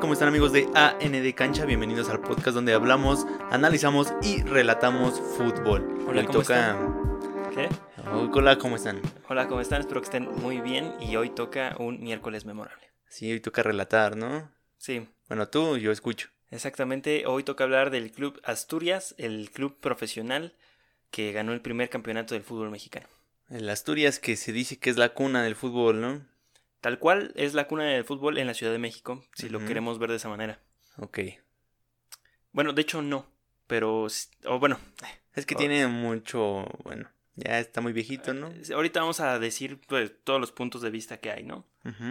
¿cómo están amigos de AND Cancha? Bienvenidos al podcast donde hablamos, analizamos y relatamos fútbol. Hola, Hoy ¿cómo toca... ¿Qué? Hola, ¿cómo están? Hola, ¿cómo están? Espero que estén muy bien y hoy toca un miércoles memorable. Sí, hoy toca relatar, ¿no? Sí, Bueno, tú, yo escucho. exactamente. Hoy toca hablar del Club Asturias, el club profesional que ganó el primer campeonato del fútbol mexicano. El Asturias que se dice que es la cuna del fútbol, ¿no? Tal cual es la cuna del fútbol en la Ciudad de México, si lo queremos ver de esa manera. Ok. Bueno, de hecho no, pero... O bueno, Es que tiene mucho... Bueno, ya está muy viejito, ¿no? eh, ahorita vamos a decir pues, todos los puntos de vista que hay, ¿no?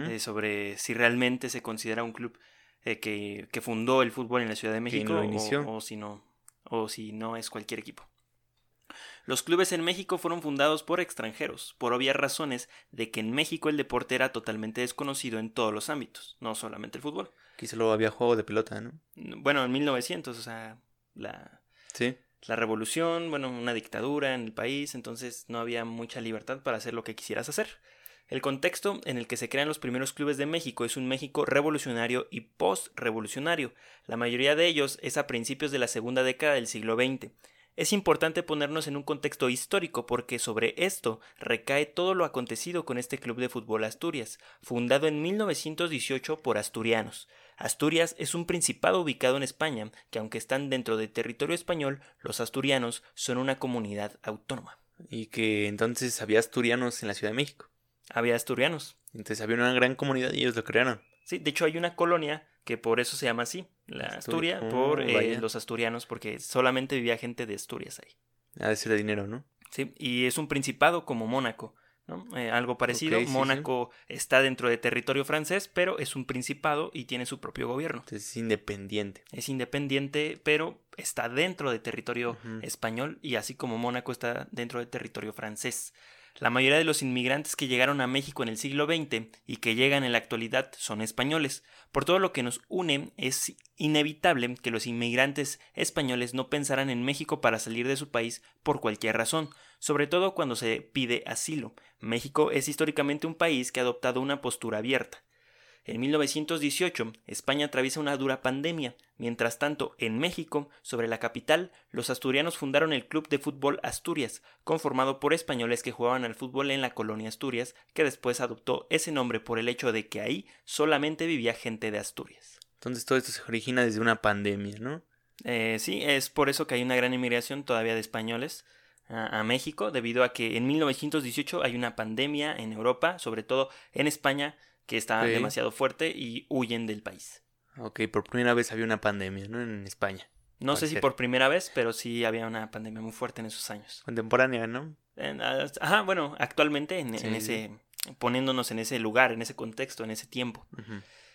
Eh, sobre si realmente se considera un club eh, que, que fundó el fútbol en la Ciudad de México lo o- inició. O, si no o si no es cualquier equipo. Los clubes en México fueron fundados por extranjeros, por obvias razones de que en México el deporte era totalmente desconocido en todos los ámbitos, no solamente el fútbol. Aquí solo había juego de pelota, ¿no? Bueno, en 1900, o sea, la, Sí. la revolución, bueno, una dictadura en el país, entonces no había mucha libertad para hacer lo que quisieras hacer. El contexto en el que se crean los primeros clubes de México es un México revolucionario y post-revolucionario. La mayoría de ellos es a principios de la segunda década del siglo XX. Es importante ponernos en un contexto histórico porque sobre esto recae todo lo acontecido con este club de fútbol Asturias, fundado en 1918 por asturianos. Asturias es un principado ubicado en España, que aunque están dentro del territorio español, los asturianos son una comunidad autónoma. Y que entonces había asturianos en la Ciudad de México. Había asturianos. Entonces había una gran comunidad y ellos lo crearon. Sí, de hecho hay una colonia que por eso se llama así, la Asturi- Asturia, Oh, por eh, los asturianos, porque solamente vivía gente de Asturias ahí. Ha de ser de dinero, ¿no? Sí, y es un principado como Mónaco, ¿no? Eh, algo parecido. Ok, sí, sí. Mónaco está dentro de territorio francés, pero es un principado y tiene su propio gobierno. Entonces es independiente. Es independiente, pero está dentro de territorio español y así como Mónaco está dentro de territorio francés. La mayoría de los inmigrantes que llegaron a México en el siglo XX y que llegan en la actualidad son españoles. Por todo lo que nos une, es inevitable que los inmigrantes españoles no pensaran en México para salir de su país por cualquier razón, sobre todo cuando se pide asilo. México es históricamente un país que ha adoptado una postura abierta. En 1918, España atraviesa una dura pandemia. Mientras tanto, en México, sobre la capital, los asturianos fundaron el Club de Fútbol Asturias, conformado por españoles que jugaban al fútbol en la colonia Asturias, que después adoptó ese nombre por el hecho de que ahí solamente vivía gente de Asturias. Entonces todo esto se origina desde una pandemia, ¿no? Eh, sí, es por eso que hay una gran inmigración todavía de españoles a, a México, debido a que en 1918 hay una pandemia en Europa, sobre todo en España, que está demasiado fuerte y huyen del país. Ok, por primera vez había una pandemia, ¿no? En España. No sé si por primera vez, pero sí había una pandemia muy fuerte en esos años. Contemporánea, ¿no? En- ah, Ajá, bueno, actualmente en, ese, poniéndonos en ese lugar, en ese contexto, en ese tiempo.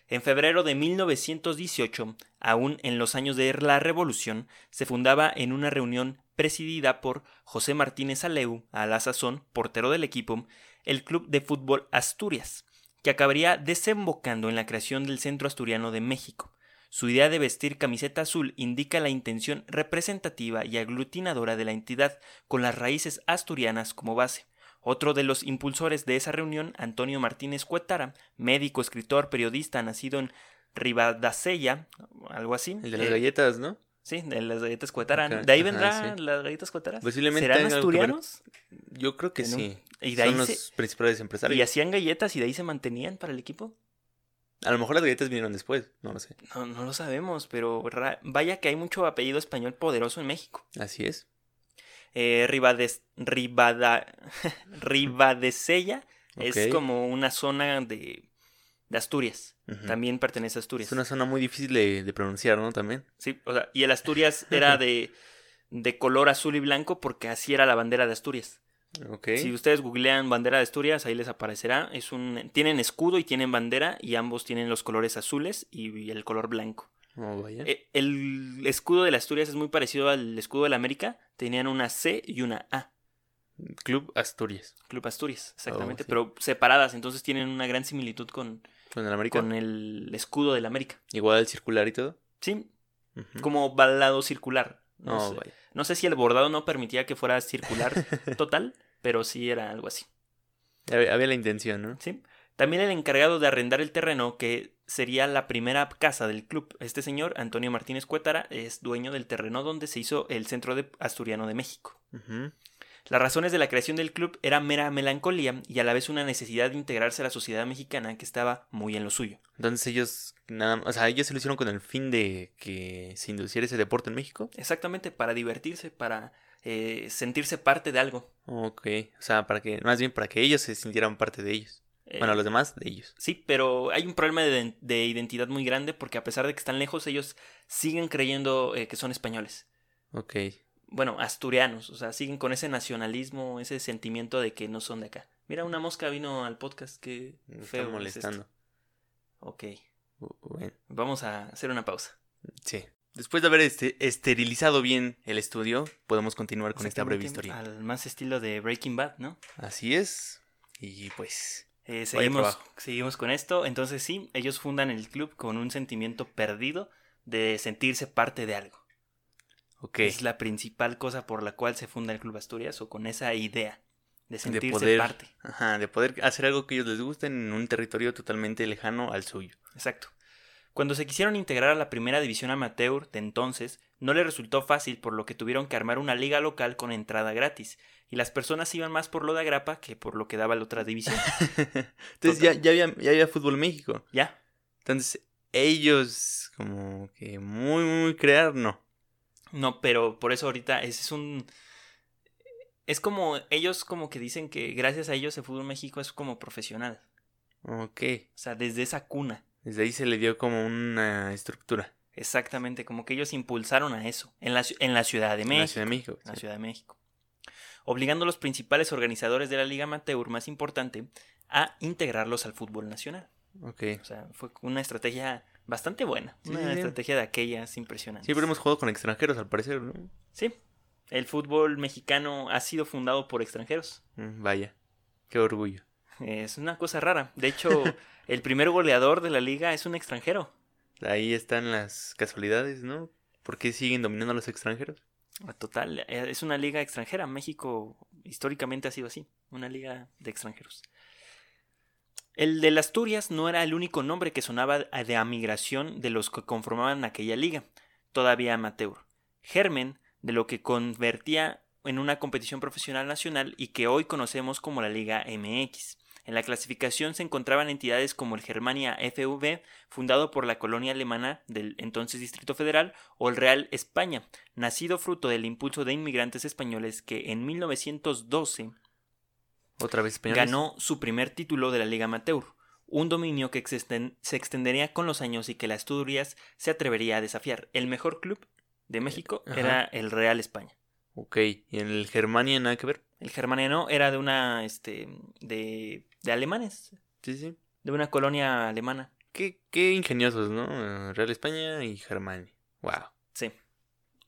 En febrero de 1918, aún en los años de la Revolución, se fundaba en una reunión presidida por José Martínez Aleu, a la sazón portero del equipo, el Club de Fútbol Asturias, que acabaría desembocando en la creación del Centro Asturiano de México. Su idea de vestir camiseta azul indica la intención representativa y aglutinadora de la entidad, con las raíces asturianas como base. Otro de los impulsores de esa reunión, Antonio Martínez Cuetara, médico, escritor, periodista, nacido en Ribadasella, algo así. El de las eh, galletas, ¿no? Sí, de las galletas Cuetara. Acá, ¿De ahí vendrán sí. las galletas Cuetara? Posiblemente ¿Serán que asturianos? Yo creo que sí. Y de ahí Son los se- principales empresarios. ¿Y hacían galletas y de ahí se mantenían para el equipo? A lo mejor las galletas vinieron después, no lo sé. No, no lo sabemos, pero ra- vaya que hay mucho apellido español poderoso en México. Así es. Eh, Ribades, Ribada, Ribadesella es como una zona de, de Asturias. También pertenece a Asturias. Es una zona muy difícil de, de pronunciar, ¿no? También. Sí, o sea, y el Asturias era de, de color azul y blanco porque así era la bandera de Asturias. Ok. Si ustedes googlean bandera de Asturias, ahí les aparecerá. Es un, tienen escudo y tienen bandera y ambos tienen los colores azules y el color blanco. Oh, vaya. Eh, El escudo de Asturias es muy parecido al escudo de la América. Tenían una C y una A. Club Asturias. Club Asturias, exactamente, Oh, sí. pero separadas, entonces tienen una gran similitud con, Con el América. con el escudo de la América. Igual el circular y todo. Sí, como balado circular. No, Oh, sé. vaya. No sé si el bordado no permitía que fuera circular total, pero sí era algo así. Había, la intención, ¿no? ¿sí? También el encargado de arrendar el terreno que sería la primera casa del club. Este señor, Antonio Martínez Cuétara, es dueño del terreno donde se hizo el Centro de Asturiano de México. Las razones de la creación del club era mera melancolía y a la vez una necesidad de integrarse a la sociedad mexicana que estaba muy en lo suyo. Entonces ellos, nada, o sea, ellos se lo hicieron con el fin de que se induciera ese deporte en México. Exactamente, para divertirse, para eh, sentirse parte de algo. Ok, o sea, para que, más bien para que ellos se sintieran parte de ellos. Eh, Bueno, los demás de ellos. Sí, pero hay un problema de, de identidad muy grande porque a pesar de que están lejos, ellos siguen creyendo eh, que son españoles. Ok, Bueno, asturianos, o sea, siguen con ese nacionalismo, ese sentimiento de que no son de acá. Mira, una mosca vino al podcast, que feo. está es molestando. esto. Ok, Bu- Bueno, vamos a hacer una pausa. sí. Después de haber este, esterilizado bien el estudio, podemos continuar con esta breve historia. Al más estilo de Breaking Bad, ¿no? Así es. Y pues, Eh, seguimos, seguimos con esto. Entonces sí, ellos fundan el club con un sentimiento perdido de sentirse parte de algo. Es la principal cosa por la cual se funda el Club Asturias o con esa idea de De sentirse poder, parte. ajá, de poder hacer algo que ellos les guste en un territorio totalmente lejano al suyo. Exacto. Cuando se quisieron integrar a la primera división amateur de entonces, no les resultó fácil por lo que tuvieron que armar una liga local con entrada gratis, y las personas iban más por lo de agrapa que por lo que daba la otra división. Entonces ya, ya, había, ya había fútbol México. ya, Entonces ellos como que muy, muy crear, no. No, pero por eso ahorita ese es un... Es como, ellos como que dicen que gracias a ellos el fútbol en México es como profesional, Ok. o sea, desde esa cuna. Desde ahí se le dio como una estructura. Exactamente, como que ellos impulsaron a eso, en la, en la Ciudad de En México. la Ciudad de México. en la sí. Ciudad de México. Obligando a los principales organizadores de la Liga Amateur más importante a integrarlos al fútbol nacional. Ok. O sea, fue una estrategia bastante buena. Sí, Una estrategia de aquellas impresionantes. Siempre hemos jugado con extranjeros al parecer, ¿no? Sí. El fútbol mexicano ha sido fundado por extranjeros. Mm, Vaya. Qué orgullo. Es una cosa rara. De hecho, el primer goleador de la liga es un extranjero. Ahí están las casualidades, ¿no? ¿Por qué siguen dominando a los extranjeros? Total, eh, es una liga extranjera. México históricamente ha sido así, una liga de extranjeros. El de las Asturias no era el único nombre que sonaba de amigración de los que conformaban aquella liga, todavía amateur. Germen, de lo que convertía en una competición profesional nacional y que hoy conocemos como la Liga MX. En la clasificación se encontraban entidades como el Germania FV, fundado por la colonia alemana del entonces Distrito Federal, o el Real España, nacido fruto del impulso de inmigrantes españoles que en 1912 Otra vez ganó su primer título de la Liga Amateur, un dominio que existen- se extendería con los años y que la Asturias se atrevería a desafiar. El mejor club de México Ajá. era el Real España. Ok. ¿Y en el Germania nada que ver? El germaniano era de una, este, de, de alemanes, Sí, sí. de una colonia alemana. Qué, qué ingeniosos, ¿no? Eh, Real España y Germania. Wow. Sí,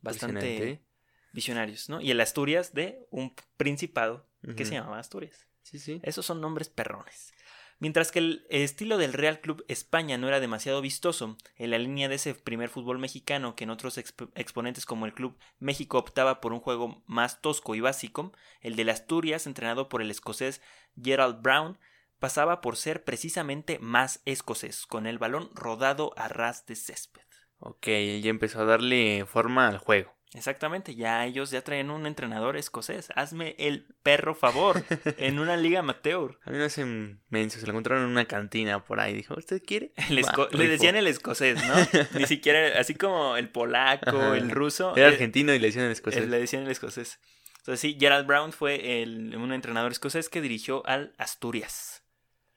bastante Impresionante. visionarios, ¿no? Y el Asturias de un principado que se llamaba Asturias. Sí, sí. Esos son nombres perrones. Mientras que el estilo del Real Club España no era demasiado vistoso, en la línea de ese primer fútbol mexicano que en otros exp- exponentes como el Club México optaba por un juego más tosco y básico, el de Asturias, entrenado por el escocés Gerald Brown, pasaba por ser precisamente más escocés, con el balón rodado a ras de césped. Ok, ya empezó a darle forma al juego. Exactamente, ya ellos ya traen un entrenador escocés. Hazme el perro favor en una liga amateur. A mí no hacen menso, se lo encontraron en una cantina por ahí. Dijo, ¿usted quiere? El le decían el escocés, ¿no? Ni siquiera, así como el polaco, Ajá. el ruso. Era eh, argentino y le decían el eh, escocés. le decían el escocés. Entonces sí, Gerald Brown fue el- un entrenador escocés que dirigió al Asturias.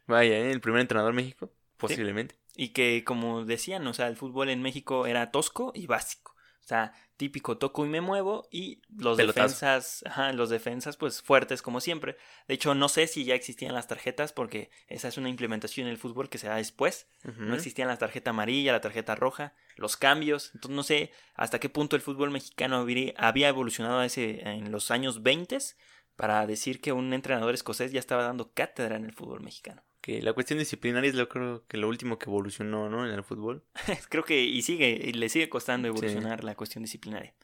Vaya, ¿eh? el primer entrenador México, posiblemente. Y que, como decían, o sea, el fútbol en México era tosco y básico. O sea, típico toco y me muevo y los Pelotazo. defensas, ajá, los defensas pues fuertes como siempre. De hecho, no sé si ya existían las tarjetas porque esa es una implementación en el fútbol que se da después. No existían la tarjeta amarilla, la tarjeta roja, los cambios. Entonces no sé hasta qué punto el fútbol mexicano había evolucionado ese, en los años 20 para decir que un entrenador escocés ya estaba dando cátedra en el fútbol mexicano. Que la cuestión disciplinaria es lo creo que lo último que evolucionó, ¿no? En el fútbol. Creo que y sigue, y le sigue costando evolucionar la cuestión disciplinaria.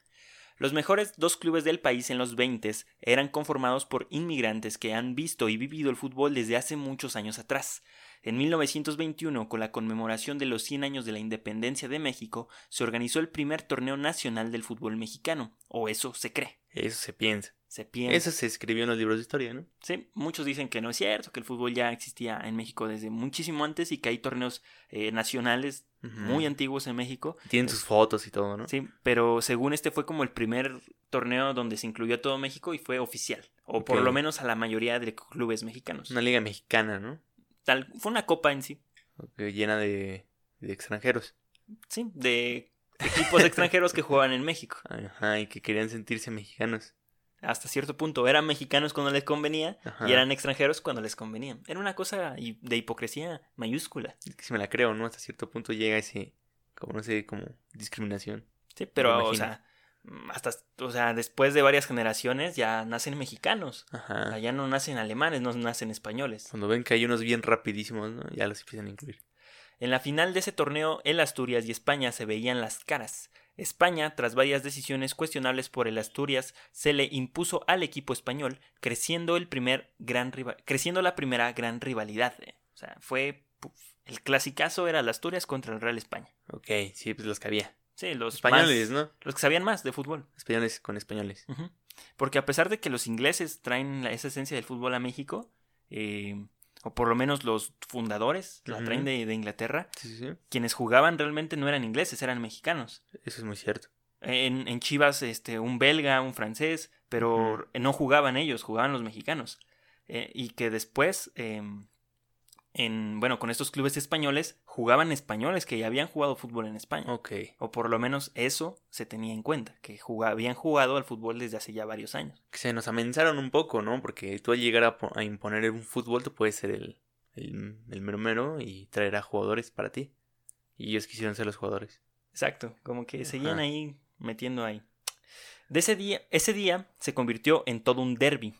Los mejores dos clubes del país en los 20 eran conformados por inmigrantes que han visto y vivido el fútbol desde hace muchos años atrás. En 1921, con la conmemoración de los 100 años de la independencia de México, se organizó el primer torneo nacional del fútbol mexicano, o eso se cree. Eso se piensa. Se piensa. Eso se escribió en los libros de historia, ¿no? Sí, muchos dicen que no es cierto, que el fútbol ya existía en México desde muchísimo antes y que hay torneos eh, nacionales Muy antiguos en México. Tienen sus fotos y todo, ¿no? Sí, pero según este fue como el primer torneo donde se incluyó a todo México y fue oficial, o por lo menos a la mayoría de clubes mexicanos. Una liga mexicana, ¿no? Tal, fue una copa en sí, Llena de, de extranjeros. sí, de equipos extranjeros que jugaban en México. Ajá, y que querían sentirse mexicanos. Hasta cierto punto eran mexicanos cuando les convenía Ajá. y eran extranjeros cuando les convenía. Era una cosa de hipocresía mayúscula. Es que si me la creo, ¿no? Hasta cierto punto llega ese, como no sé, como discriminación. Sí, pero, o sea, hasta, o sea, después de varias generaciones ya nacen mexicanos. Ajá. Allá no nacen alemanes, no nacen españoles. Cuando ven que hay unos bien rapidísimos, ¿no? Ya los empiezan a incluir. En la final de ese torneo, el Asturias y España se veían las caras. España, tras varias decisiones cuestionables por el Asturias, se le impuso al equipo español, creciendo, el primer gran riva- creciendo la primera gran rivalidad. eh. O sea, fue el clasicazo era el Asturias contra el Real España. Ok, sí, pues los que había. Sí, los Españoles, más- ¿no? Los que sabían más de fútbol. Españoles con españoles. Porque a pesar de que los ingleses traen esa esencia del fútbol a México, eh, o por lo menos los fundadores la traen de, de Inglaterra, Sí, sí, quienes jugaban realmente no eran ingleses, eran mexicanos. Eso es muy cierto. En, en Chivas, este, un belga, un francés, pero no jugaban ellos, jugaban los mexicanos. Eh, y que después, em, en, bueno, con estos clubes españoles, jugaban españoles que ya habían jugado fútbol en España. Ok. O por lo menos eso se tenía en cuenta, que habían jugado al fútbol desde hace ya varios años. Se nos amenazaron un poco, ¿no? Porque tú al llegar a, po- a imponer un fútbol, tú puedes ser el, el, el mero mero y traer a jugadores para ti. Y ellos quisieron ser los jugadores. Exacto, como que seguían ahí metiendo ahí. De ese día, ese día se convirtió en todo un derby,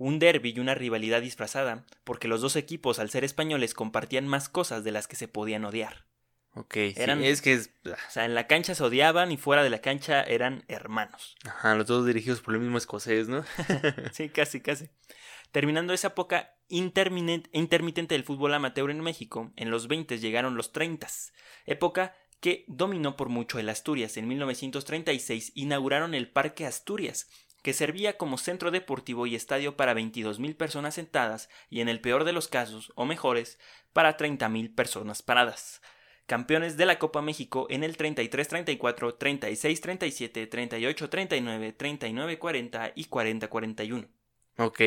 un derby y una rivalidad disfrazada, porque los dos equipos, al ser españoles, compartían más cosas de las que se podían odiar. Ok, sí, Eran- es que es... O sea, en la cancha se odiaban y fuera de la cancha eran hermanos. Ajá, los dos dirigidos por el mismo escocés, ¿no? Sí, casi, casi. Terminando esa época intermitente del fútbol amateur en México, en los 20 llegaron los 30, época que dominó por mucho el Asturias. En 1936 inauguraron el Parque Asturias, que servía como centro deportivo y estadio para 22.000 personas sentadas y en el peor de los casos, o mejores, para 30.000 personas paradas. Campeones de la Copa México en el 33-34, 36-37, 38-39, 39-40 y 40-41 ok,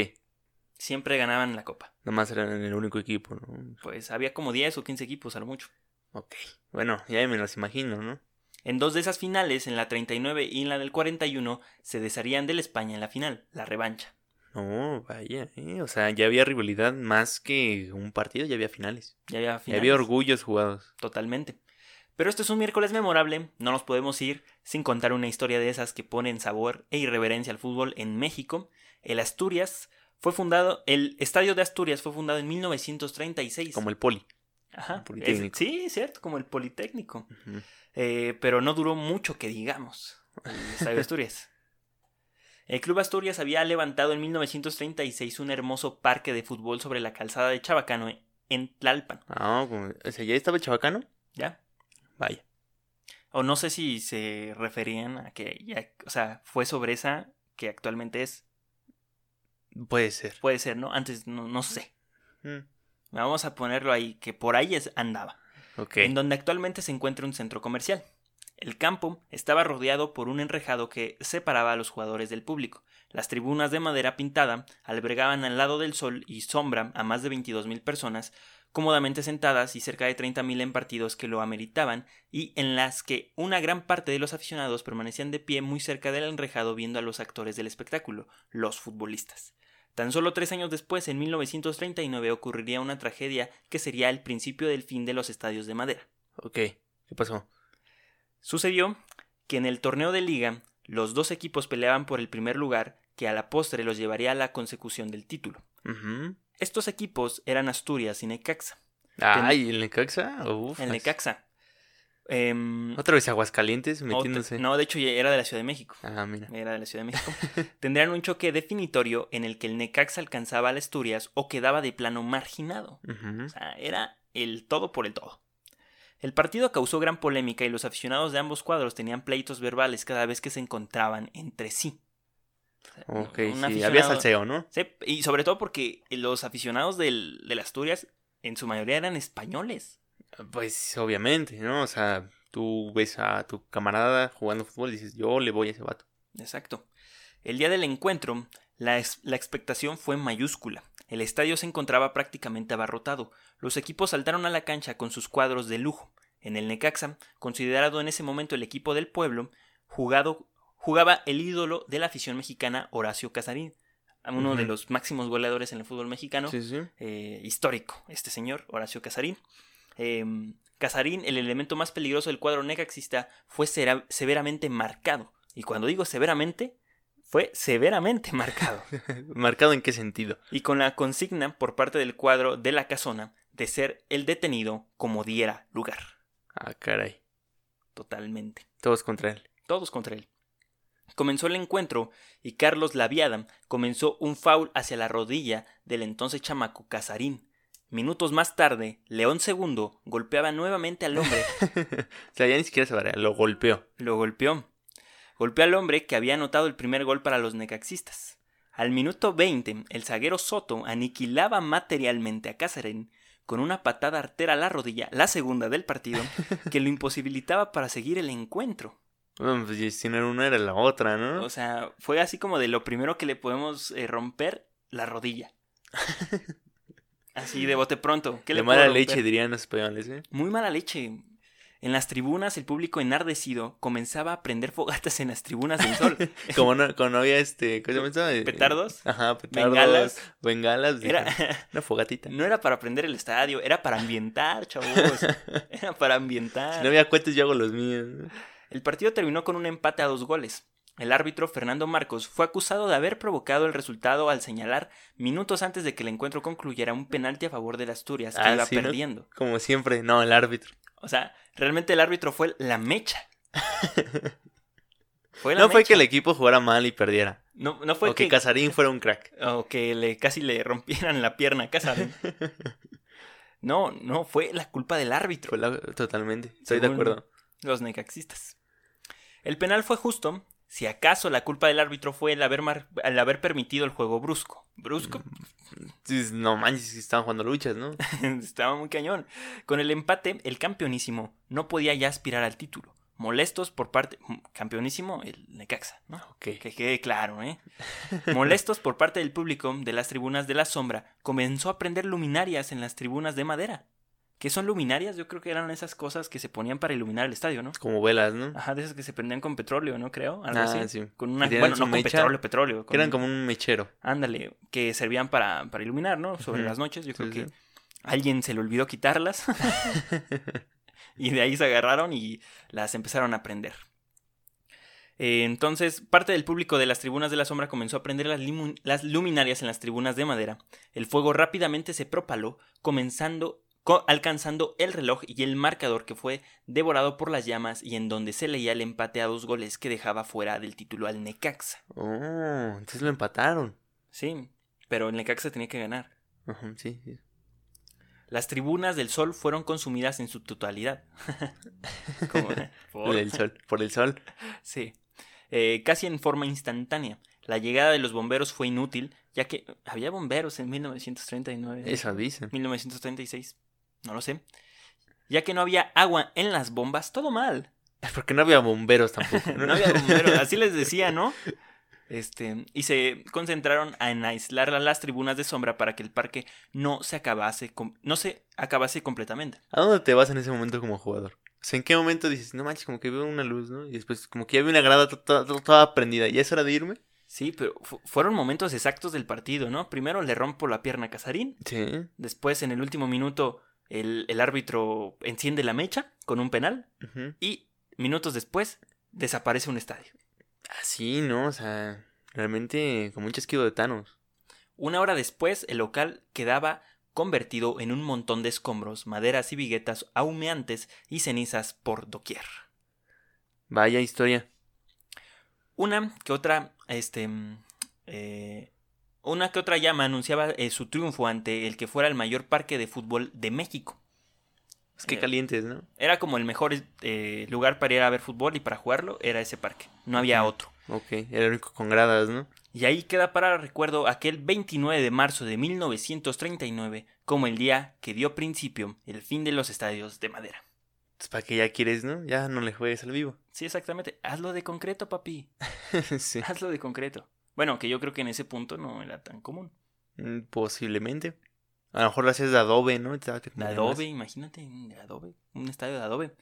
siempre ganaban la copa. nomás eran el único equipo, ¿no? Pues había como 10 o 15 equipos a lo mucho. Ok, bueno, ya me los imagino, ¿no? En dos de esas finales, en la 39 y en la del 41, se desharían del España en la final, la revancha. No, vaya, ¿eh? O sea, ya había rivalidad más que un partido, ya había finales. Ya había Ya finales. había orgullos jugados. Totalmente. Pero esto es un miércoles memorable, no nos podemos ir sin contar una historia de esas que ponen sabor e irreverencia al fútbol en México. El Asturias fue fundado, el Estadio de Asturias fue fundado en 1936. Como el poli. Ajá. el Politécnico. es- sí, cierto, como el Politécnico. Ujú. Eh, pero no duró mucho que digamos. El Estadio Asturias. El Club Asturias había levantado en 1936 un hermoso parque de fútbol sobre la calzada de Chabacano en Tlalpan. Ah, o sea, ¿ya estaba el chabacano? ¿Ya? Vaya. O no sé si se referían a que ya, o sea, fue sobre esa que actualmente es. Puede ser. Puede ser, ¿no? Antes no, no sé. Mm, Vamos a ponerlo ahí, que por ahí es- andaba. En donde actualmente se encuentra un centro comercial. El campo estaba rodeado por un enrejado que separaba a los jugadores del público. Las tribunas de madera pintada albergaban al lado del sol y sombra a más de 22.000 personas, cómodamente sentadas y cerca de 30.000 en partidos que lo ameritaban y en las que una gran parte de los aficionados permanecían de pie muy cerca del enrejado viendo a los actores del espectáculo, los futbolistas. Tan solo tres años después, en 1939, ocurriría una tragedia que sería el principio del fin de los estadios de madera. Ok. ¿Qué pasó? Sucedió que en el torneo de liga los dos equipos peleaban por el primer lugar que a la postre los llevaría a la consecución del título. Estos equipos eran Asturias y Necaxa. Ay, ¿el Necaxa? Uf, El Necaxa. Em, Otra vez Aguascalientes metiéndose. no, de hecho era de la Ciudad de México. Ah, mira. Era de la Ciudad de México. Tendrían un choque definitorio en el que el Necaxa alcanzaba al Asturias o quedaba de plano marginado. O sea, era el todo por el todo. El partido causó gran polémica y los aficionados de ambos cuadros tenían pleitos verbales cada vez que se encontraban entre sí. Ok, sí. Había salseo, ¿no? Sí, y sobre todo porque los aficionados del, del Asturias en su mayoría eran españoles. Pues obviamente, ¿no? O sea, tú ves a tu camarada jugando fútbol y dices, yo le voy a ese vato. Exacto. El día del encuentro, la, ex- la expectación fue mayúscula. El estadio se encontraba prácticamente abarrotado. Los equipos saltaron a la cancha con sus cuadros de lujo. En el Necaxa, considerado en ese momento el equipo del pueblo, jugado, jugaba el ídolo de la afición mexicana, Horacio Casarín, uno de los máximos goleadores en el fútbol mexicano Sí, sí. eh, histórico, este señor, Horacio Casarín. Eh, Casarín, el elemento más peligroso del cuadro necaxista, fue severamente marcado. Y cuando digo severamente, fue severamente marcado. ¿Marcado en qué sentido? y con la consigna por parte del cuadro de la casona de ser el detenido como diera lugar. Ah, caray. Totalmente. Todos contra él. Todos contra él. Comenzó el encuentro y Carlos Laviada comenzó un foul hacia la rodilla del entonces chamaco Casarín. Minutos más tarde, León II golpeaba nuevamente al hombre, o sea, ya ni siquiera se varía, lo golpeó. lo golpeó. Golpeó al hombre que había anotado el primer gol para los necaxistas. Al minuto 20, el zaguero Soto aniquilaba materialmente a Casarín con una patada artera a la rodilla, la segunda del partido, que lo imposibilitaba para seguir el encuentro. Bueno, pues si no era una, era la otra, ¿no? O sea, fue así como de lo primero que le podemos eh, romper, la rodilla. Así de bote pronto. ¿Qué de le mala leche dirían los españoles, ¿eh? Muy mala leche. En las tribunas, el público enardecido comenzaba a prender fogatas en las tribunas del sol. Como no, como no había este, ¿cómo se llama? Eh, ¿Petardos? Ajá, petardos. Bengalas. Bengalas. Era, Una fogatita. no era para prender el estadio, era para ambientar, chavos. Era para ambientar. Si no había cohetes, yo hago los míos. El partido terminó con un empate a dos goles. El árbitro Fernando Marcos fue acusado de haber provocado el resultado al señalar, minutos antes de que el encuentro concluyera, un penalti a favor del Asturias que Ah, iba sí, ¿no? perdiendo. Como siempre, no, el árbitro. O sea, realmente el árbitro fue la mecha. Fue la No fue que el equipo jugara mal y perdiera. No, no fue o que que, Casarín fuera un crack. o que le, casi le rompieran la pierna a Casarín. No, no, fue la culpa del árbitro. Fue la- Totalmente. Estoy de acuerdo. Los necaxistas. El penal fue justo, si acaso la culpa del árbitro fue el haber, mar- el haber permitido el juego brusco. Brusco, Sí, No manches, si estaban jugando luchas, ¿no? estaba muy cañón. Con el empate, el campeonísimo no podía ya aspirar al título. Molestos por parte... Campeonísimo, el Necaxa, ¿no? Que quede claro, ¿eh? Molestos por parte del público de las tribunas de la sombra, comenzó a prender luminarias en las tribunas de madera. ¿Qué son luminarias? Yo creo que eran esas cosas que se ponían para iluminar el estadio, ¿no? Como velas, ¿no? Ajá, de esas que se prendían con petróleo, ¿no? Creo, algo Ah, así. sí. Con una, Que bueno, no con mecha, petróleo, petróleo. Que con- eran como un mechero. Ándale, que servían para, para iluminar, ¿no? Sobre las noches. Yo creo Sí, que sí. alguien se le olvidó quitarlas. y de ahí se agarraron y las empezaron a prender. Eh, entonces, parte del público de las tribunas de la sombra comenzó a prender las, las luminarias en las tribunas de madera. El fuego rápidamente se propaló, comenzando, co- alcanzando el reloj y el marcador que fue devorado por las llamas y en donde se leía el empate a dos goles que dejaba fuera del título al Necaxa. Oh, entonces lo empataron. Sí, pero el Necaxa tenía que ganar. Ajá, sí, sí. Las tribunas del sol fueron consumidas en su totalidad. Por por- el sol, por el sol. Sí. Eh, casi en forma instantánea. La llegada de los bomberos fue inútil, ya que había bomberos en 1939. Eso dicen. 1936. No lo sé. Ya que no había agua en las bombas, todo mal. Porque no había bomberos tampoco. No había bomberos, así les decía, ¿no? Este, y se concentraron en aislar las tribunas de sombra para que el parque no se acabase, no se acabase completamente. ¿A dónde te vas en ese momento como jugador? O sea, ¿en qué momento dices, no manches, como que veo una luz, ¿no? Y después, como que ya veo una grada to- to- to- toda prendida. ¿Ya es hora de irme? Sí, pero fu- fueron momentos exactos del partido, ¿no? Primero le rompo la pierna a Casarín, Sí. después en el último minuto el, el árbitro enciende la mecha con un penal y minutos después desaparece un estadio. Así, ¿no? O sea, realmente como un chasquido de Thanos. Una hora después el local quedaba convertido en un montón de escombros, maderas y viguetas ahumeantes y cenizas por doquier. Vaya historia. Una que otra, este, eh, una que otra llama anunciaba eh, su triunfo ante el que fuera el mayor parque de fútbol de México. Es que Eh, calientes, ¿no? Era como el mejor eh, lugar para ir a ver fútbol y para jugarlo era ese parque. No había otro. Ok, era el único con gradas, ¿no? Y ahí queda para recuerdo aquel 29 de marzo de 1939 como el día que dio principio el fin de los estadios de madera. Pues para que ya quieres, ¿no? Ya no le juegues al vivo. Sí, exactamente. Hazlo de concreto, papi. sí. Hazlo de concreto. Bueno, que yo creo que en ese punto no era tan común. Mm, Posiblemente. A lo mejor lo hacías de adobe, ¿no? De adobe, imagínate, de adobe, un estadio de adobe.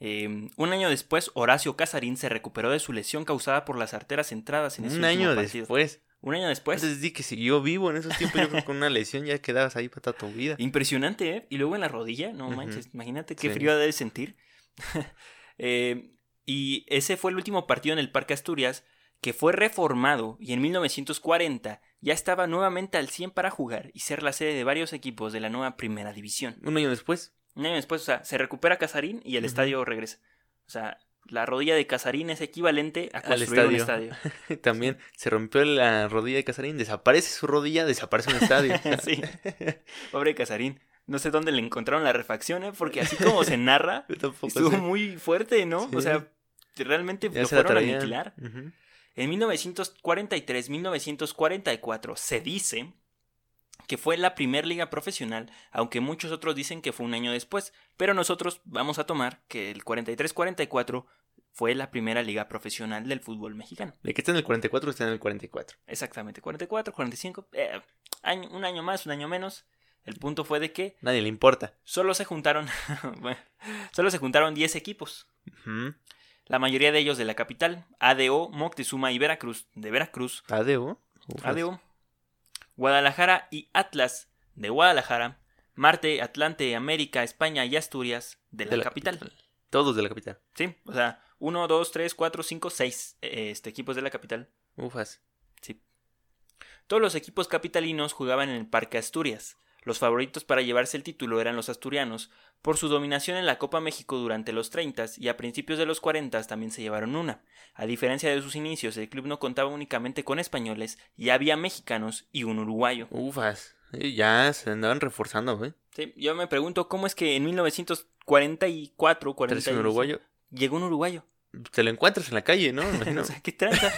Eh, un año después, Horacio Casarín se recuperó de su lesión causada por las arteras entradas en ese Un año partido. después. Un año después. Antes di que siguió vivo en esos tiempos. Yo creo que con una lesión ya quedabas ahí para toda tu vida. Impresionante, ¿eh? Y luego en la rodilla, no manches, imagínate qué Sí. frío ha de sentir. Eh, y ese fue el último partido en el Parque Asturias que fue reformado y en 1940 ya estaba nuevamente al 100 para jugar y ser la sede de varios equipos de la nueva Primera División. Un año después. Un año después, o sea, se recupera Casarín y el estadio regresa. O sea, la rodilla de Casarín es equivalente a Al construir un estadio. estadio. También se rompió la rodilla de Casarín. Desaparece su rodilla, desaparece un estadio. Sí. Pobre Casarín. No sé dónde le encontraron la refacción, ¿eh? Porque así como se narra, estuvo sé. muy fuerte, ¿no? Sí. O sea, realmente Ya lo se fueron a aniquilar. En 1943-1944 se dice que fue la primera liga profesional, aunque muchos otros dicen que fue un año después, pero nosotros vamos a tomar que el 43-44 fue la primera liga profesional del fútbol mexicano. De que está en el 44, está en el 44. Exactamente, 44, 45, eh, año- un año más, un año menos. El punto fue de que Nadie le importa. solo se juntaron, bueno, solo se juntaron 10 equipos. Ujú. La mayoría de ellos de la capital, ADO, Moctezuma y Veracruz, de Veracruz. Ufas. ADO, Guadalajara y Atlas, de Guadalajara, Marte, Atlante, América, España y Asturias, de la, De la capital. Todos de la capital. Sí, o sea, 1, 2, 3, 4, 5, 6 este, equipos de la capital. Ufas. Sí. Todos los equipos capitalinos jugaban en el Parque Asturias. Los favoritos para llevarse el título eran los asturianos, por su dominación en la Copa México durante los 30 y a principios de los 40 también se llevaron una. A diferencia de sus inicios, el club no contaba únicamente con españoles, y había mexicanos y un uruguayo. Ufas. Ya se andaban reforzando, güey. Sí, yo me pregunto cómo es que en 1944, Traes 40 un uruguayo. llegó un uruguayo. Te lo encuentras en la calle, ¿no? O sea, ¿qué tranza?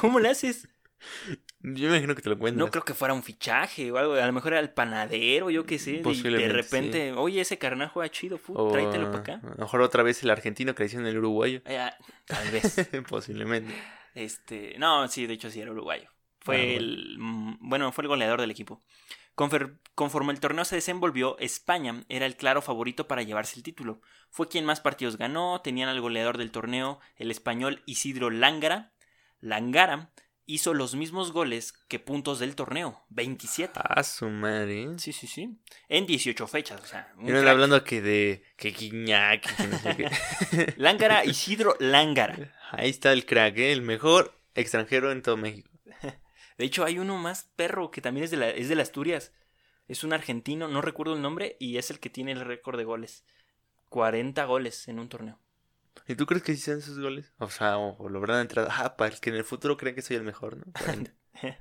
¿Cómo le haces? Yo me imagino que te lo encuentras. No creo que fuera un fichaje o algo. A lo mejor era el panadero, yo qué sé. y De repente, oye, ese carnal juega chido, fu, O, tráetelo para acá. A lo mejor otra vez el argentino creció en el uruguayo. Eh, ah, tal vez. Posiblemente. este, no, sí, de hecho sí era uruguayo. Fue Ah, bueno. el, mm, bueno, fue el goleador del equipo. Confer- conforme el torneo se desenvolvió, España era el claro favorito para llevarse el título. Fue quien más partidos ganó, tenían al goleador del torneo, el español Isidro Lángara. Langara hizo los mismos goles que puntos del torneo, 27. Ah, su madre. Sí, sí, sí. En 18 fechas, o sea. un no hablando que de que Guiñac, que no sé qué. Lángara, Isidro Lángara. Ahí está el crack, ¿eh? el mejor extranjero en todo México. De hecho, hay uno más perro que también es de, la, es de las Asturias. Es un argentino, no recuerdo el nombre, y es el que tiene el récord de goles. 40 goles en un torneo. ¿Y tú crees que sí sean esos goles? O sea, o, o logran entrada. Ah, para el que en el futuro creen que soy el mejor, ¿no? 40.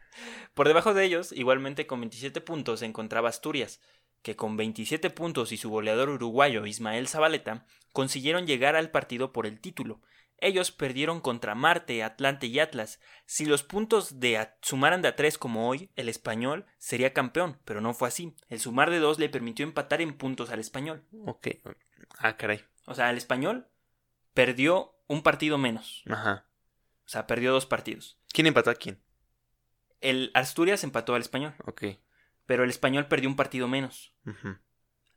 Por debajo de ellos, igualmente con 27 puntos, se encontraba Asturias, que con 27 puntos y su goleador uruguayo Ismael Zabaleta consiguieron llegar al partido por el título. Ellos perdieron contra Marte, Atlante y Atlas. Si los puntos de a- sumaran de a 3 como hoy, el español sería campeón, pero no fue así. El sumar de 2 le permitió empatar en puntos al español. ok. Ah, caray. O sea, el español perdió un partido menos. Ajá. O sea, perdió dos partidos. ¿Quién empató a quién? El Asturias empató al español, Ok. pero el español perdió un partido menos. Ujú.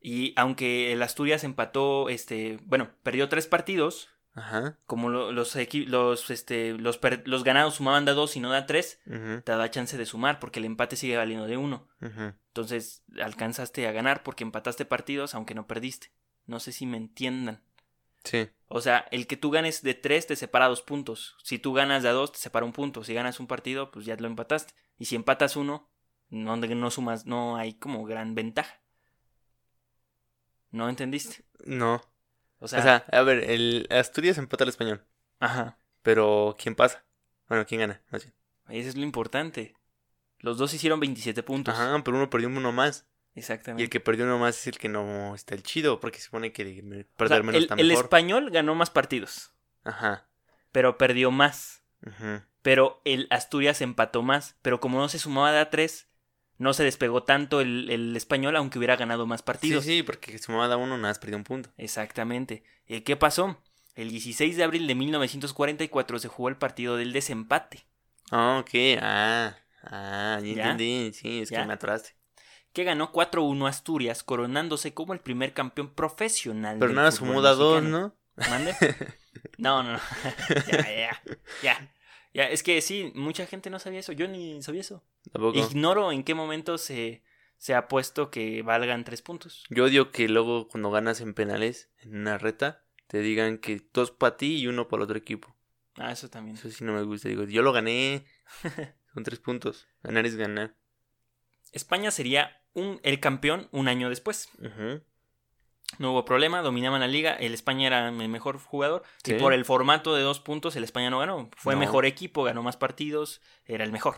Y aunque el Asturias empató, este, bueno, perdió tres partidos, Ajá. como lo- los, los, este, los, los ganados sumaban de dos y no da tres, te da chance de sumar porque el empate sigue valiendo de uno. Entonces alcanzaste a ganar porque empataste partidos aunque no perdiste. No sé si me entiendan. Sí. O sea, el que tú ganes de tres te separa dos puntos. Si tú ganas de a dos, te separa un punto. Si ganas un partido, pues ya lo empataste. Y si empatas uno, no, no sumas, no hay como gran ventaja. ¿No entendiste? No. O sea, a ver, el Asturias empata al español. ajá. Pero ¿quién pasa? Bueno, ¿quién gana? Más bien. Eso es lo importante. Los dos hicieron 27 puntos. Ajá, pero uno perdió uno más. Y Exactamente. el que perdió uno más es el que no está el chido, porque se supone que de- O sea, perder menos el, está el español ganó más partidos, Ajá. pero perdió más. ujú. Pero el Asturias empató más. Pero como no se sumaba de a 3, no se despegó tanto el, el español, aunque hubiera ganado más Sí, partidos. sí, porque sumaba da uno, nada más perdió un punto. Exactamente. ¿Y qué pasó? El 16 de abril de 1944 se jugó el partido del desempate, Ah, ok. Ah, ah, ya, ¿Ya? entendí. Sí, es ¿Ya? que me atoraste. Que ganó 4-1 Asturias, coronándose como el primer campeón profesional. Pero del nada fútbol da dos. ¿no? ¿Mande? No, no, no. ya, ya, ya. Ya, es que sí, mucha gente no sabía eso. Yo ni sabía eso. Tampoco. Ignoro en qué momento se, se ha puesto que valgan tres puntos. Yo odio que luego cuando ganas en penales, en una reta, te digan que dos para ti y uno para el otro equipo. Ah, eso también. Eso sí no me gusta. Digo, yo lo gané. Son tres puntos. Ganar es ganar. España sería un, el campeón un año después. No hubo problema, dominaban la liga. El España era el mejor jugador. Sí. Y por el formato de dos puntos, el España no ganó. Fue No. mejor equipo, ganó más partidos, era el mejor.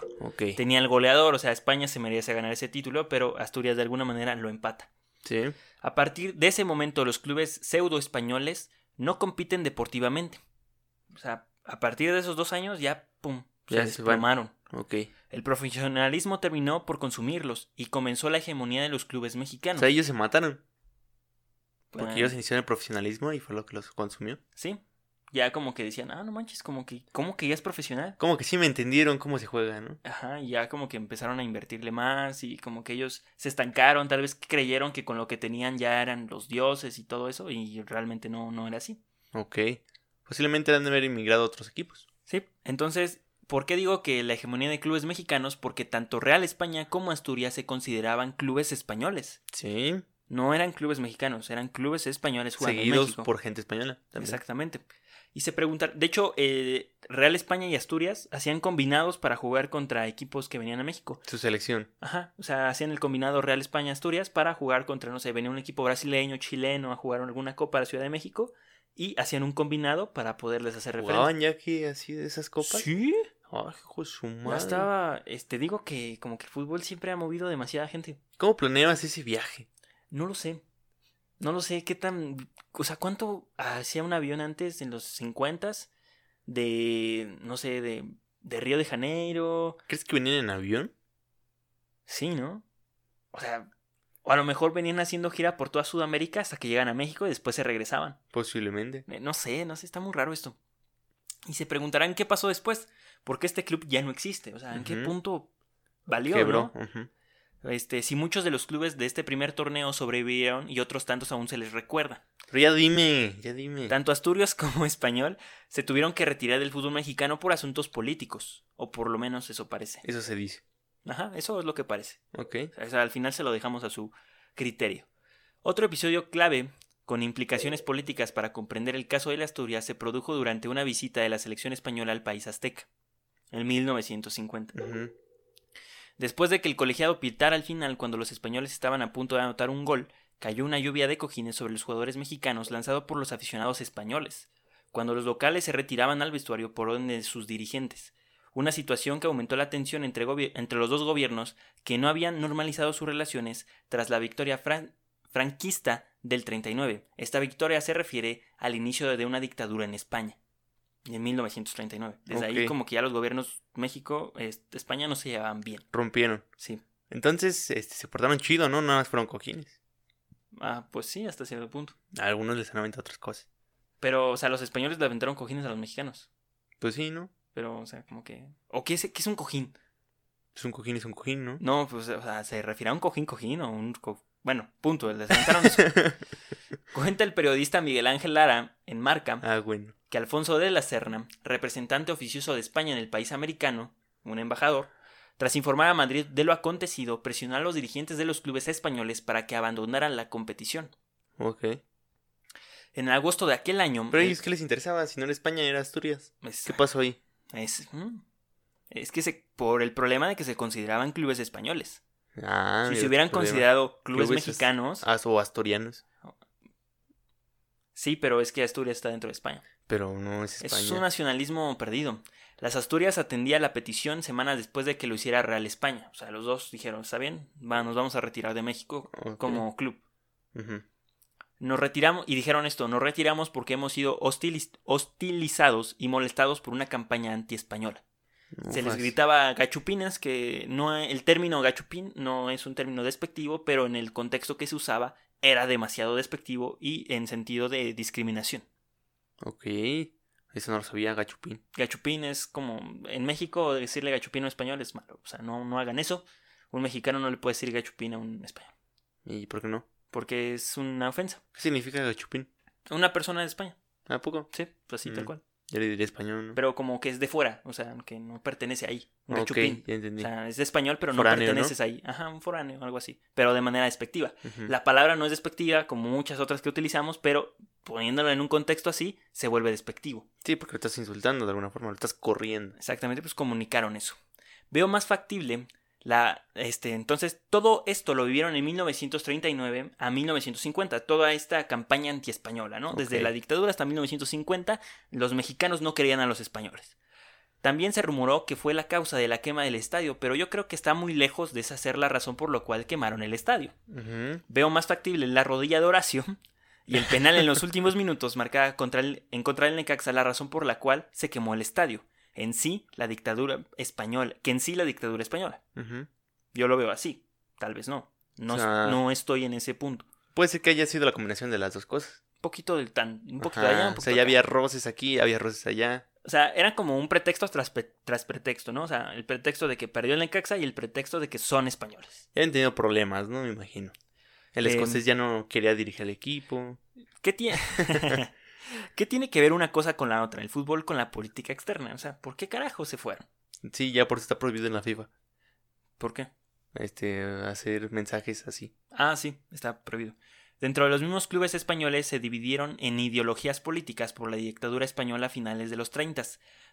Tenía el goleador, o sea, España se merecía ganar ese título, pero Asturias de alguna manera lo empata. Sí. A partir de ese momento, los clubes pseudo españoles no compiten deportivamente. O sea, a partir de esos dos años ya, pum, Ya se desplomaron. Ok. El profesionalismo terminó por consumirlos y comenzó la hegemonía de los clubes O mexicanos. sea, ellos se mataron. Porque ellos iniciaron el profesionalismo y fue lo que los consumió. Sí, ya como que decían, ah, no manches, como que, ¿cómo que ya es profesional? Como que sí me entendieron cómo se juega, ¿no? Ajá, y ya como que empezaron a invertirle más y como que ellos se estancaron, tal vez creyeron que con lo que tenían ya eran los dioses y todo eso y realmente no, no era así. Ok. Posiblemente han de haber inmigrado a otros equipos. Sí, entonces, ¿por qué digo que la hegemonía de clubes mexicanos? Porque tanto Real España como Asturias se consideraban clubes españoles. Sí. No eran clubes mexicanos, eran clubes españoles jugando en Seguidos México. por gente española. también. Exactamente. Y se preguntan, de hecho, eh, Real España y Asturias hacían combinados para jugar contra equipos que venían a México. Su selección. Ajá, o sea, hacían el combinado Real España Asturias para jugar contra, no sé, venía un equipo brasileño, chileno a jugar alguna copa a la Ciudad de México y hacían un combinado para poderles hacer referencia. ¿Jugaban ya aquí así de esas copas? Sí, Ay, hijo de su ya madre. estaba, este, digo que como que el fútbol siempre ha movido demasiada gente. ¿Cómo planeabas ese viaje? No lo sé. No lo sé qué tan, o sea, cuánto hacía un avión antes en los 50 de, no sé, de, de Río de Janeiro. ¿Crees que venían en avión? Sí, ¿no? O sea, o a lo mejor venían haciendo gira por toda Sudamérica hasta que llegan a México y después se regresaban. Posiblemente. Eh, No sé, no sé, está muy raro esto. Y se preguntarán qué pasó después, porque este club ya no existe, o sea, en qué punto valió, Quebró. ¿no? Este, si muchos de los clubes de este primer torneo sobrevivieron y otros tantos aún se les recuerda. Pero ya dime, ya dime. Tanto Asturias como Español se tuvieron que retirar del fútbol mexicano por asuntos políticos, o por lo menos eso parece. Eso se dice. Ajá, eso es lo que parece. Ok. O sea, al final se lo dejamos a su criterio. Otro episodio clave con implicaciones políticas para comprender el caso de la Asturias se produjo durante una visita de la selección española al país azteca, en 1950. Ujú. Después de que el colegiado pitara al final cuando los españoles estaban a punto de anotar un gol, cayó una lluvia de cojines sobre los jugadores mexicanos lanzado por los aficionados españoles, cuando los locales se retiraban al vestuario por orden de sus dirigentes. Una situación que aumentó la tensión entre, entre los dos gobiernos que no habían normalizado sus relaciones tras la victoria fran- franquista del 39. Esta victoria se refiere al inicio de una dictadura en España, en 1939. Desde ahí como que ya los gobiernos México, España no se llevaban bien. Rompieron. Sí. Entonces, este, se portaron chido, ¿no? Nada más fueron cojines. Ah, pues sí, hasta cierto punto. A algunos les han aventado otras cosas. Pero, o sea, los españoles le aventaron cojines a los mexicanos. Pues sí, ¿no? Pero, o sea, como que... ¿O qué es, qué es un cojín? Es un cojín, es un cojín, ¿no? No, pues, o sea, se refiere a un cojín cojín o un... co- Bueno, punto, les aventaron eso. Cuenta el periodista Miguel Ángel Lara, en Marca, ah, bueno. que Alfonso de la Serna, representante oficioso de España en el país americano, un embajador, tras informar a Madrid de lo acontecido, presionó a los dirigentes de los clubes españoles para que abandonaran la competición. Ok. En agosto de aquel año... Pero ellos, ¿qué les interesaba? Si no era España, era Asturias. es- ¿Qué pasó ahí? Es, mm, es que se, por el problema de que se consideraban clubes españoles. Ah, si mira se hubieran considerado clubes, Clubes es- mexicanos, Ah, o asturianos. Sí, pero es que Asturias está dentro de España. Pero no es España. Es un nacionalismo perdido. Las Asturias atendía la petición semanas después de que lo hiciera Real España. O sea, los dos dijeron, está bien, va, nos vamos a retirar de México como club. Nos retiramos, y dijeron esto, nos retiramos porque hemos sido hostiliz- hostilizados y molestados por una campaña anti-española. Se les gritaba gachupines, que no el término gachupín no es un término despectivo, pero en el contexto que se usaba era demasiado despectivo y en sentido de discriminación. Ok. Eso no lo sabía, gachupín. Gachupín es como en México decirle gachupín a un español es malo, o sea, no, no hagan eso. Un mexicano no le puede decir gachupín a un español, ¿Y por qué no? porque es una ofensa. ¿Qué significa gachupín? Una persona de España, ¿A poco? sí, pues así tal Mm. cual. Yo le diría español, ¿no? Pero como que es de fuera, o sea, que no pertenece ahí. Un ok, gachupín. ya O entendí. sea, es de español, pero no Foráneo, ¿no? perteneces ahí. Ajá, un foráneo, algo así. Pero de manera despectiva. La palabra no es despectiva como muchas otras que utilizamos, pero poniéndolo en un contexto así, se vuelve despectivo. Sí, porque lo estás insultando de alguna forma, lo estás corriendo. Exactamente, pues comunicaron eso. Veo más factible la este entonces todo esto lo vivieron en 1939 a 1950, toda esta campaña antiespañola, ¿no? Desde la dictadura hasta 1950 los mexicanos no querían a los españoles. También se rumoró que fue la causa de la quema del estadio, pero yo creo que está muy lejos de esa ser la razón por la cual quemaron el estadio. Veo más factible la rodilla de Horacio y el penal en los últimos minutos marcada contra el, en contra del Necaxa la razón por la cual se quemó el estadio. En sí, la dictadura española, que en sí la dictadura española. Yo lo veo así, tal vez no. No, O sea- no estoy en ese punto. Puede ser que haya sido la combinación de las dos cosas. Un poquito del tan, un poquito Ajá, de allá, un O poquito sea, de ya había roces aquí, había roces allá. O sea, era como un pretexto tras, tras pretexto, ¿no? O sea, el pretexto de que perdió el Necaxa y el pretexto de que son españoles. Ya habían tenido problemas, ¿no? Me imagino. El Em, escocés ya no quería dirigir el equipo. ¿Qué tiene? ¿Qué tiene que ver una cosa con la otra? El fútbol con la política externa. O sea, ¿por qué carajo se fueron? Sí, ya por está prohibido en la FIFA. ¿Por qué? Este, hacer mensajes así. Ah, sí, está prohibido. Dentro de los mismos clubes españoles se dividieron en ideologías políticas por la dictadura española a finales de los 30,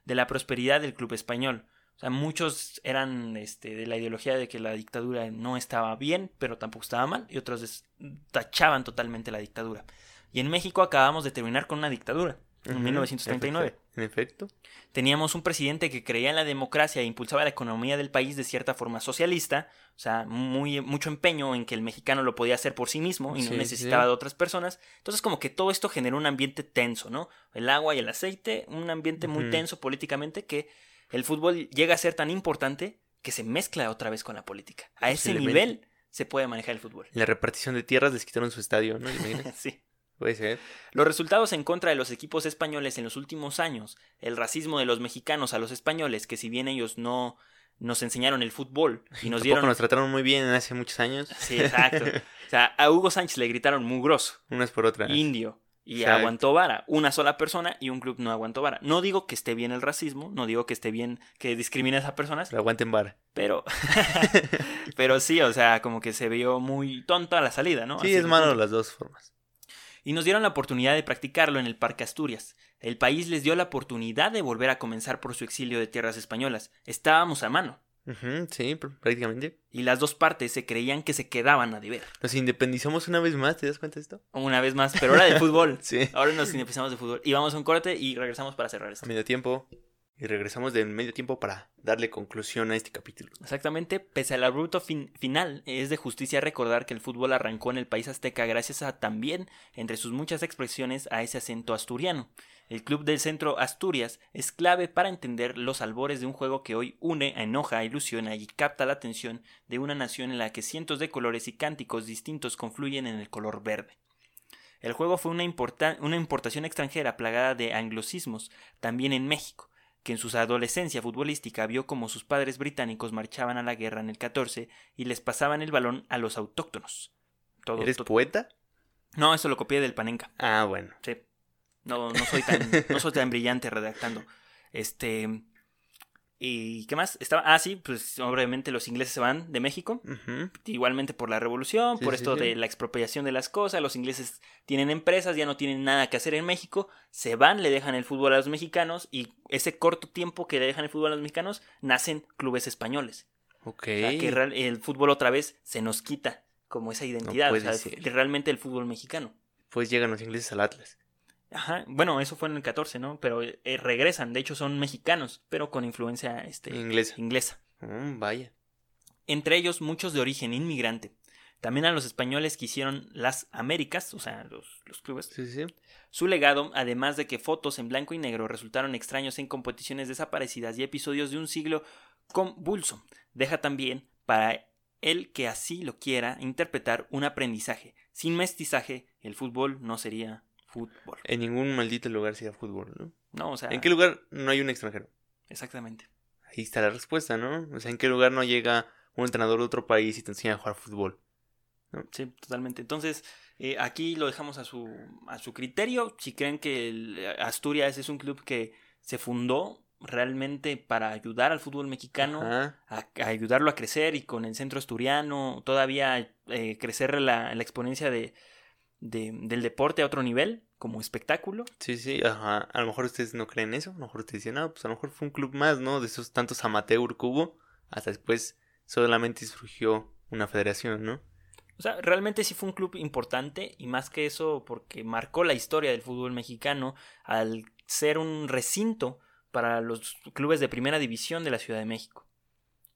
de la prosperidad del club español. O sea, muchos eran este, de la ideología de que la dictadura no estaba bien, pero tampoco estaba mal, y otros tachaban totalmente la dictadura. Y en México acabamos de terminar con una dictadura, en Ujú, 1939. En efecto. Teníamos un presidente que creía en la democracia e impulsaba la economía del país de cierta forma socialista, o sea, muy, mucho empeño en que el mexicano lo podía hacer por sí mismo y no Sí, necesitaba sí. de otras personas. Entonces, como que todo esto generó un ambiente tenso, ¿no? El agua y el aceite, un ambiente muy tenso políticamente que el fútbol llega a ser tan importante que se mezcla otra vez con la política. A ese nivel se puede manejar el fútbol. La repartición de tierras les quitaron su estadio, ¿no? Sí. Puede ser. Los resultados en contra de los equipos españoles en los últimos años, el racismo de los mexicanos a los españoles, que si bien ellos no nos enseñaron el fútbol y nos dieron... nos trataron muy bien hace muchos años. Sí, exacto. O sea, a Hugo Sánchez le gritaron mugroso, Unas por otras. indio, y Exacto. aguantó vara. Una sola persona y un club no aguantó vara. No digo que esté bien el racismo, no digo que esté bien que discrimines a personas, Pero aguanten vara. pero... pero sí, o sea, como que se vio muy tonto a la salida, ¿no? Sí, Así es malo las dos formas. Y nos dieron la oportunidad de practicarlo en el Parque Asturias. El país les dio la oportunidad de volver a comenzar por su exilio de tierras españolas. Estábamos a mano, sí, pr- prácticamente. y las dos partes se creían que se quedaban a deber. Nos independizamos una vez más, ¿te das cuenta de esto? Una vez más, pero ahora de fútbol. Sí. Ahora nos independizamos de fútbol. Y vamos a un corte y regresamos para cerrar A esto. medio tiempo. Y regresamos de medio tiempo para darle conclusión a este capítulo. Exactamente, pese al abrupto fin- final, es de justicia recordar que el fútbol arrancó en el país azteca gracias a también, entre sus muchas expresiones, a ese acento asturiano. El club del centro Asturias es clave para entender los albores de un juego que hoy une, enoja, ilusiona y capta la atención de una nación en la que cientos de colores y cánticos distintos confluyen en el color verde. El juego fue una, importa- una importación extranjera plagada de anglosismos, también en México, que en su adolescencia futbolística vio como sus padres británicos marchaban a la guerra en el 14 y les pasaban el balón a los autóctonos. Todo, ¿Eres poeta? no, eso lo copié del Panenka. Ah, bueno. Sí. No, no soy tan, no soy tan brillante redactando. Este. ¿Y qué más? Estaba. Ah, sí, pues obviamente los ingleses se van de México. Igualmente por la revolución, Sí, por esto sí. de la expropiación de las cosas. Los ingleses tienen empresas, ya no tienen nada que hacer en México. Se van, le dejan el fútbol a los mexicanos. Y ese corto tiempo que le dejan el fútbol a los mexicanos, nacen clubes españoles. Ok. O sea, que el fútbol otra vez se nos quita como esa identidad. o puede sea, realmente el fútbol mexicano. Pues llegan los ingleses al Atlas. Ajá, bueno, eso fue en el 14, ¿no? Pero eh, regresan, de hecho son mexicanos, pero con influencia este, Inglesa. inglesa. Mm, vaya. Entre ellos muchos de origen inmigrante. También a los españoles que hicieron las Américas, o sea, los, los clubes. Sí, sí. Su legado, además de que fotos en blanco y negro resultaron extraños en competiciones desaparecidas y episodios de un siglo convulso, deja también para el que así lo quiera interpretar un aprendizaje. Sin mestizaje, el fútbol no sería fútbol. En ningún maldito lugar sea fútbol, ¿no? No, o sea, ¿En qué lugar no hay un extranjero? exactamente. Ahí está la respuesta, ¿no? O sea, ¿en qué lugar no llega un entrenador de otro país y te enseña a jugar fútbol? Sí, totalmente. Entonces, eh, aquí lo dejamos a su, a su criterio. Si creen que el Asturias es un club que se fundó realmente para ayudar al fútbol mexicano, a, a ayudarlo a crecer y con el centro asturiano todavía eh, crecer la, la exponencia de, de- del deporte a otro nivel como espectáculo. Sí, sí, ajá. A lo mejor ustedes no creen eso. A lo mejor ustedes dicen, ah, pues a lo mejor fue un club más, ¿no? De esos tantos amateur que hubo. Hasta después solamente surgió una federación, ¿no? O sea, realmente sí fue un club importante y más que eso porque marcó la historia del fútbol mexicano al ser un recinto para los clubes de primera división de la Ciudad de México.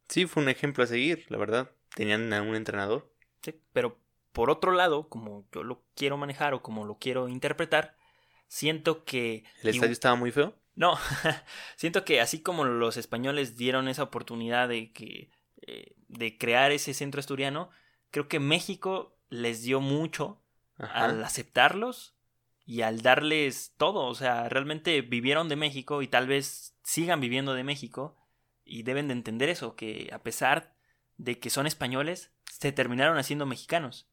Sí, fue un ejemplo a seguir, la verdad. Tenían a un entrenador. ¿sí? Pero por otro lado, como yo lo quiero manejar o como lo quiero interpretar, siento que... El estadio estaba muy feo. No, siento que así como los españoles dieron esa oportunidad de que eh, de crear ese centro asturiano, creo que México les dio mucho Ajá. al aceptarlos y al darles todo, o sea, realmente vivieron de México y tal vez sigan viviendo de México y deben de entender eso, que a pesar de que son españoles, se terminaron haciendo mexicanos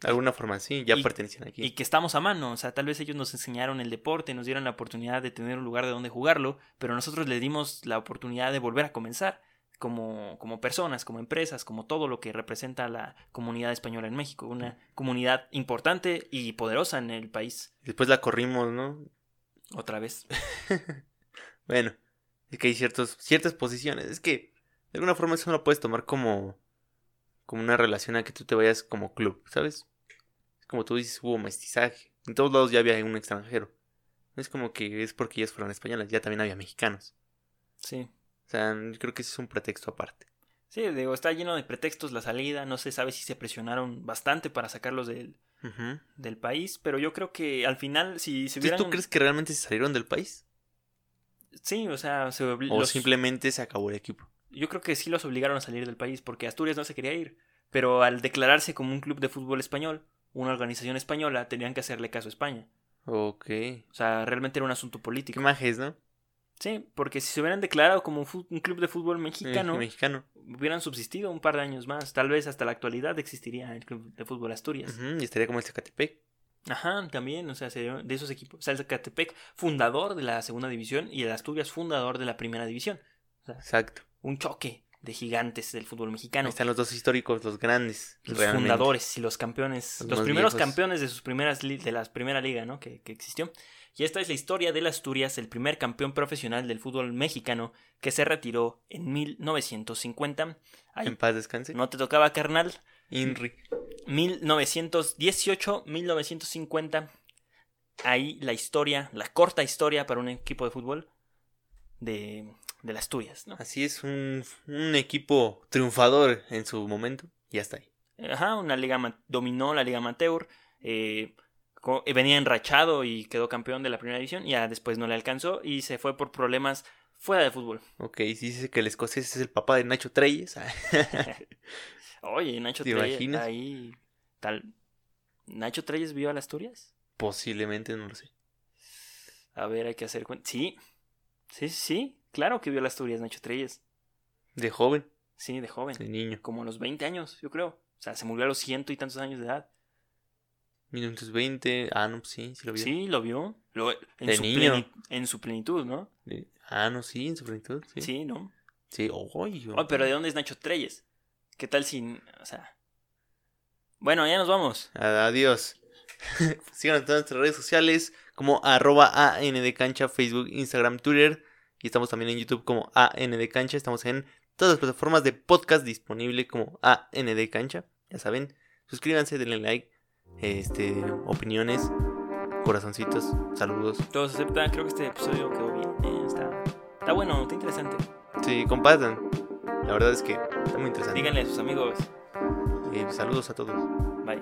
De alguna forma, sí, ya Y- pertenecían aquí. y que estamos a mano, o sea, tal vez ellos nos enseñaron el deporte, nos dieron la oportunidad de tener un lugar de donde jugarlo, pero nosotros les dimos la oportunidad de volver a comenzar como, como personas, como empresas, como todo lo que representa la comunidad española en México, una comunidad importante y poderosa en el país, Después la corrimos, ¿no? otra vez. Bueno, es que hay ciertos, ciertas posiciones. Es que de alguna forma eso no lo puedes tomar como, como una relación a que tú te vayas como club, ¿sabes? Es como tú dices, hubo mestizaje. En todos lados ya había un extranjero. No es como que es porque ellas fueron españolas, ya también había mexicanos. Sí. O sea, yo creo que ese es un pretexto aparte. Sí, digo, está lleno de pretextos la salida, no se sabe si se presionaron bastante para sacarlos del, del país, pero yo creo que al final, si se hubieran... ¿tú crees que realmente se salieron del país? Sí, o sea, se ¿O los- simplemente se acabó el equipo? Yo creo que sí los obligaron a salir del país porque Asturias no se quería ir. Pero al declararse como un club de fútbol español, una organización española, tenían que hacerle caso a España. Ok. O sea, realmente era un asunto político. majes, ¿no? Sí, porque si se hubieran declarado como un, club de fútbol Eh, mexicano, hubieran subsistido un par de años más. Tal vez hasta la actualidad existiría el club de fútbol Asturias. Y estaría como el Zacatepec. Ajá, también, o sea, de esos equipos. O sea, el Zacatepec, fundador de la segunda división, y el Asturias, fundador de la primera división. Exacto. Un choque de gigantes del fútbol Ahí mexicano. están los dos históricos, los grandes. los realmente. fundadores y los campeones, Los primeros viejos. campeones de sus primeras de la primera liga, ¿no? Que, que existió. Y esta es la historia del Asturias, el primer campeón profesional del fútbol mexicano que se retiró en 1950. Ay, En paz descanse. no te tocaba, carnal. Inri. 1918, 1950. Ahí la historia, la corta historia para un equipo de fútbol de, de las Asturias, ¿no? Así es, un, un equipo triunfador en su momento. Y hasta ahí. Ajá, una liga dominó la liga amateur, eh, eh, venía enrachado y quedó campeón de la primera división, ya después no le alcanzó y se fue por problemas fuera de fútbol. Ok, si dice que el escocés es el papá de Nacho Treyes. ah, Oye, Nacho ¿Te Treyes, ahí tal. ¿Nacho Treyes vio a las Asturias? Posiblemente, no lo sé. A ver, hay que hacer cuenta. Sí, sí, sí, claro que vio las Asturias Nacho Treyes. De joven, Sí, de joven, de niño. como a los 20 años, yo creo. O sea, se murió a los ciento y tantos años de edad. 1920. Ah, no, sí, sí lo vi. Sí, lo vio. Lo- en, De su niño. pleni- en su plenitud, ¿no? De- Ah, no, sí, en su plenitud. Sí. Sí, ¿no? Sí, oy, Oh, pero ¿de dónde es Nacho Treyes? ¿Qué tal si... O sea... Bueno, ya nos vamos. Adiós. Síganos en todas nuestras redes sociales como arroba ANDcancha, Facebook, Instagram, Twitter. Y estamos también en YouTube como ANDcancha. Estamos en todas las plataformas de podcast disponible como ANDcancha. Ya saben, suscríbanse, denle like, este, opiniones, corazoncitos, saludos. Todos aceptan, creo que este episodio quedó bien. eh, está, está bueno, está interesante. Sí, compartan. La verdad es que está muy interesante. Díganle a sus amigos. Y saludos a todos. Bye.